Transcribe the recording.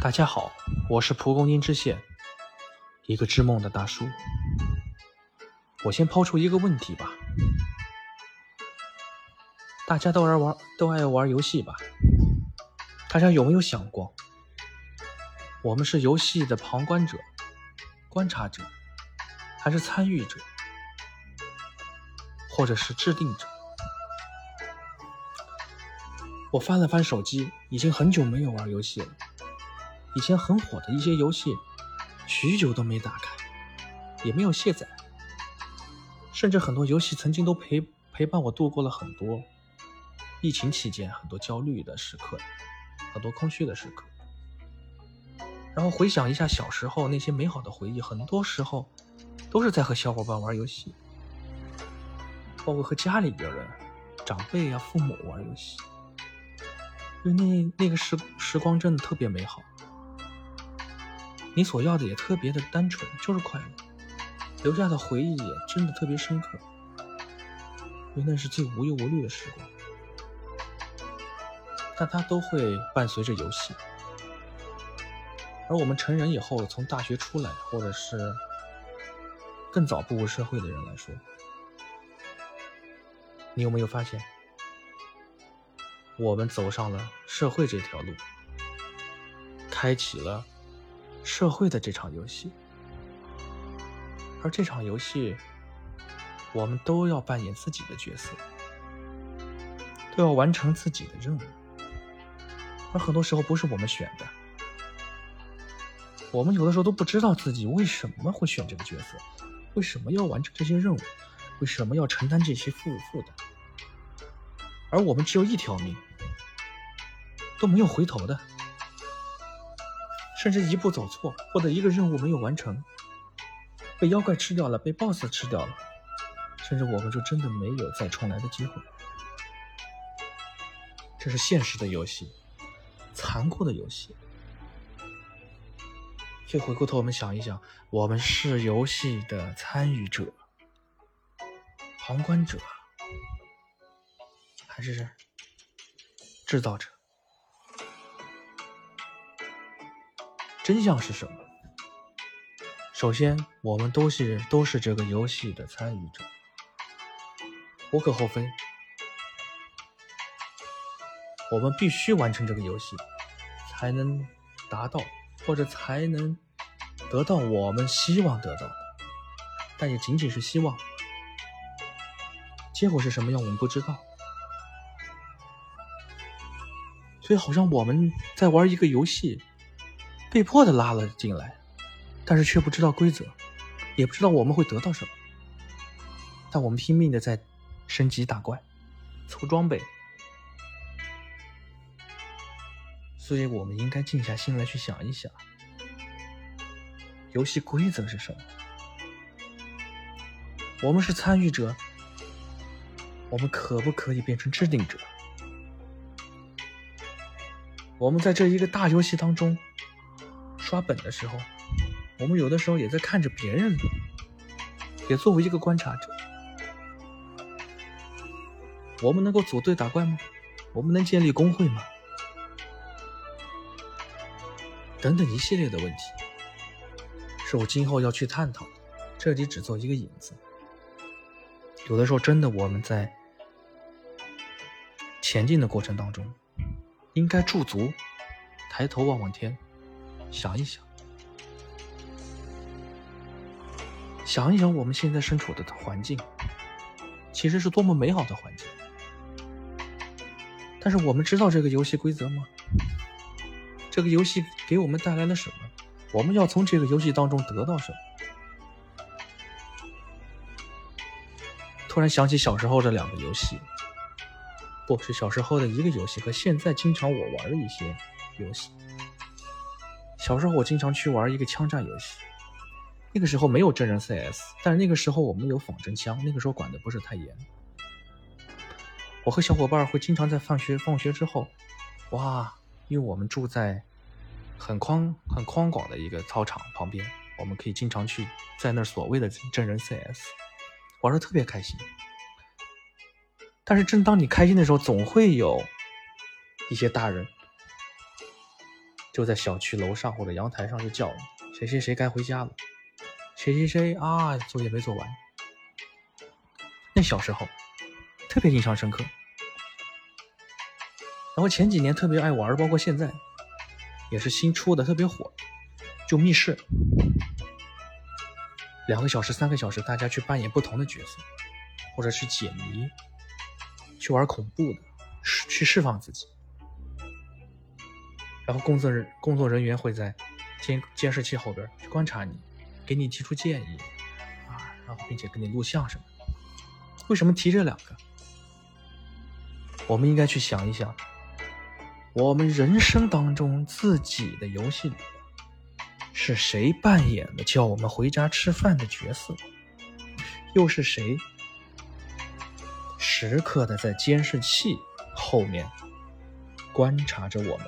大家好，我是蒲公英之线，一个织梦的大叔。我先抛出一个问题吧，大家都爱玩都爱玩游戏吧？大家有没有想过，我们是游戏的旁观者、观察者，还是参与者，或者是制定者？我翻了翻手机，已经很久没有玩游戏了。以前很火的一些游戏，许久都没打开，也没有卸载。甚至很多游戏曾经都陪陪伴我度过了很多疫情期间很多焦虑的时刻，很多空虚的时刻。然后回想一下小时候那些美好的回忆，很多时候都是在和小伙伴玩游戏，包括和家里边人、长辈啊、父母玩游戏。因为那那个时时光真的特别美好，你所要的也特别的单纯，就是快乐，留下的回忆也真的特别深刻，因为那是最无忧无虑的时光，但它都会伴随着游戏，而我们成人以后，从大学出来，或者是更早步入社会的人来说，你有没有发现？我们走上了社会这条路，开启了社会的这场游戏，而这场游戏，我们都要扮演自己的角色，都要完成自己的任务，而很多时候不是我们选的，我们有的时候都不知道自己为什么会选这个角色，为什么要完成这些任务，为什么要承担这些负负担。而我们只有一条命，都没有回头的，甚至一步走错，或者一个任务没有完成，被妖怪吃掉了，被 BOSS 吃掉了，甚至我们就真的没有再重来的机会。这是现实的游戏，残酷的游戏。所以回过头，我们想一想，我们是游戏的参与者、旁观者。还是制造者？真相是什么？首先，我们都是都是这个游戏的参与者，无可厚非。我们必须完成这个游戏，才能达到或者才能得到我们希望得到的，但也仅仅是希望。结果是什么样，我们不知道。所以好像我们在玩一个游戏，被迫的拉了进来，但是却不知道规则，也不知道我们会得到什么。但我们拼命的在升级打怪、凑装备，所以我们应该静下心来去想一想，游戏规则是什么？我们是参与者，我们可不可以变成制定者？我们在这一个大游戏当中刷本的时候，我们有的时候也在看着别人，也作为一个观察者。我们能够组队打怪吗？我们能建立工会吗？等等一系列的问题，是我今后要去探讨的。这里只做一个引子。有的时候，真的我们在前进的过程当中。应该驻足，抬头望望天，想一想，想一想我们现在身处的环境，其实是多么美好的环境。但是我们知道这个游戏规则吗？这个游戏给我们带来了什么？我们要从这个游戏当中得到什么？突然想起小时候的两个游戏。不是小时候的一个游戏和现在经常我玩的一些游戏。小时候我经常去玩一个枪战游戏，那个时候没有真人 CS，但是那个时候我们有仿真枪，那个时候管的不是太严。我和小伙伴会经常在放学放学之后，哇，因为我们住在很宽很宽广的一个操场旁边，我们可以经常去在那所谓的真人 CS 玩的特别开心。但是，正当你开心的时候，总会有一些大人就在小区楼上或者阳台上就叫你谁谁谁该回家了，谁谁谁啊作业没做完。那小时候特别印象深刻，然后前几年特别爱玩，包括现在也是新出的特别火，就密室，两个小时、三个小时，大家去扮演不同的角色，或者去解谜，去玩恐怖的，去释放自己。然后工作人工作人员会在监监视器后边去观察你，给你提出建议，啊，然后并且给你录像什么。为什么提这两个？我们应该去想一想，我们人生当中自己的游戏里，是谁扮演的叫我们回家吃饭的角色？又是谁时刻的在监视器后面观察着我们？